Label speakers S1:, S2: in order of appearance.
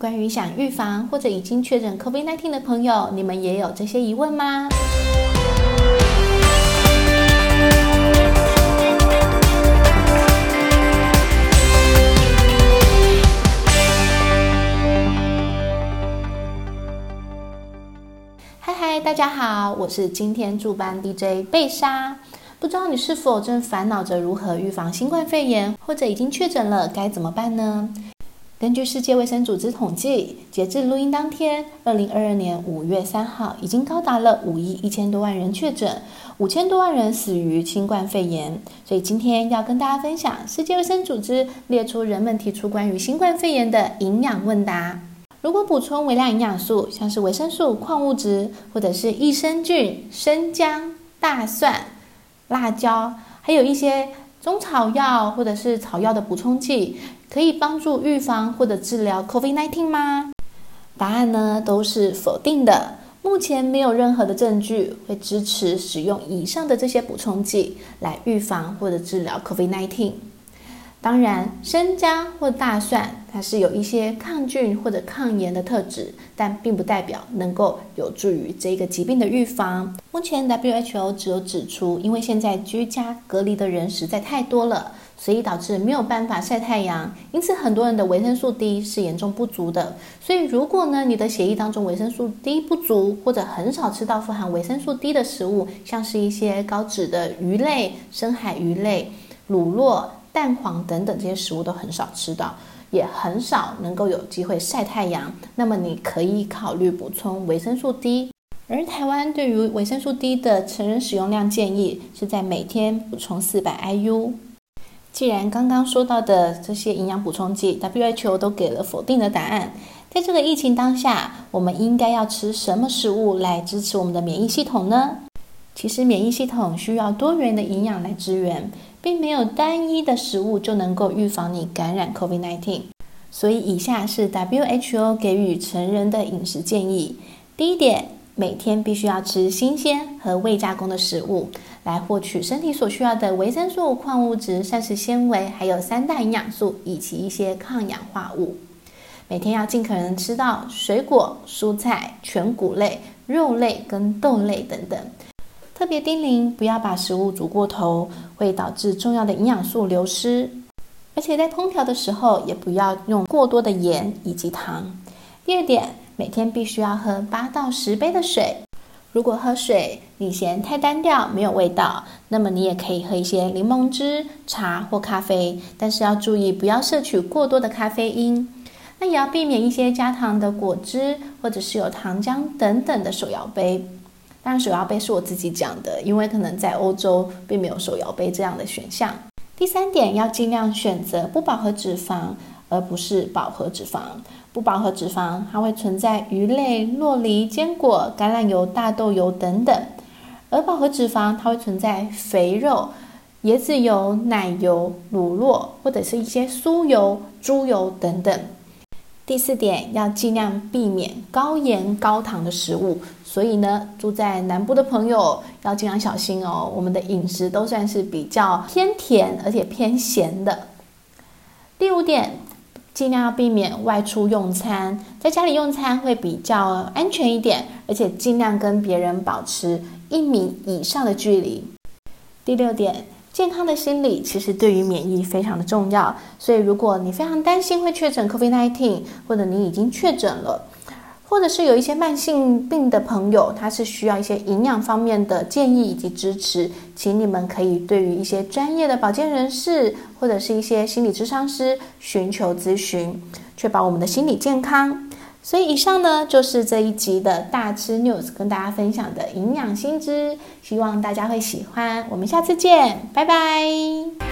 S1: 关于想预防或者已经确诊 COVID-19 的朋友，你们也有这些疑问吗？嗨嗨，大家好，我是今天驻班 DJ 贝莎。不知道你是否正烦恼着如何预防新冠肺炎，或者已经确诊了该怎么办呢？根据世界卫生组织统计，截至录音当天，二零二二年五月三号，已经高达了五亿一千多万人确诊，五千多万人死于新冠肺炎。所以今天要跟大家分享，世界卫生组织列出人们提出关于新冠肺炎的营养问答。如果补充微量营养素，像是维生素、矿物质，或者是益生菌、生姜、大蒜、辣椒，还有一些中草药或者是草药的补充剂，可以帮助预防或者治疗 COVID-19 吗？答案呢都是否定的。目前没有任何的证据会支持使用以上的这些补充剂来预防或者治疗 COVID-19。当然，生姜或大蒜它是有一些抗菌或者抗炎的特质，但并不代表能够有助于这个疾病的预防。目前 WHO 只有指出，因为现在居家隔离的人实在太多了，所以导致没有办法晒太阳，因此很多人的维生素 D 是严重不足的。所以如果呢你的血液当中维生素 D 不足，或者很少吃到富含维生素 D 的食物，像是一些高脂的鱼类、深海鱼类、乳酪。蛋黄等等这些食物都很少吃到，也很少能够有机会晒太阳。那么你可以考虑补充维生素 D。而台湾对于维生素 D 的成人使用量建议是在每天补充四百 IU。既然刚刚说到的这些营养补充剂，WHO 都给了否定的答案，在这个疫情当下，我们应该要吃什么食物来支持我们的免疫系统呢？其实免疫系统需要多元的营养来支援。并没有单一的食物就能够预防你感染 COVID-19，所以以下是 WHO 给予成人的饮食建议。第一点，每天必须要吃新鲜和未加工的食物，来获取身体所需要的维生素、矿物质、膳食纤维，还有三大营养素以及一些抗氧化物。每天要尽可能吃到水果、蔬菜、全谷类、肉类跟豆类等等。特别叮咛，不要把食物煮过头，会导致重要的营养素流失。而且在烹调的时候，也不要用过多的盐以及糖。第二点，每天必须要喝八到十杯的水。如果喝水你嫌太单调、没有味道，那么你也可以喝一些柠檬汁、茶或咖啡，但是要注意不要摄取过多的咖啡因。那也要避免一些加糖的果汁，或者是有糖浆等等的手摇杯。当然，手摇杯是我自己讲的，因为可能在欧洲并没有手摇杯这样的选项。第三点，要尽量选择不饱和脂肪，而不是饱和脂肪。不饱和脂肪它会存在鱼类、洛梨、坚果、橄榄油、大豆油等等，而饱和脂肪它会存在肥肉、椰子油、奶油、乳酪或者是一些酥油、猪油等等。第四点，要尽量避免高盐高糖的食物。所以呢，住在南部的朋友要尽量小心哦。我们的饮食都算是比较偏甜，而且偏咸的。第五点，尽量要避免外出用餐，在家里用餐会比较安全一点，而且尽量跟别人保持一米以上的距离。第六点。健康的心理其实对于免疫非常的重要，所以如果你非常担心会确诊 COVID-19，或者你已经确诊了，或者是有一些慢性病的朋友，他是需要一些营养方面的建议以及支持，请你们可以对于一些专业的保健人士或者是一些心理咨商师寻求咨询，确保我们的心理健康。所以以上呢就是这一集的大吃 news 跟大家分享的营养新知，希望大家会喜欢。我们下次见，拜拜。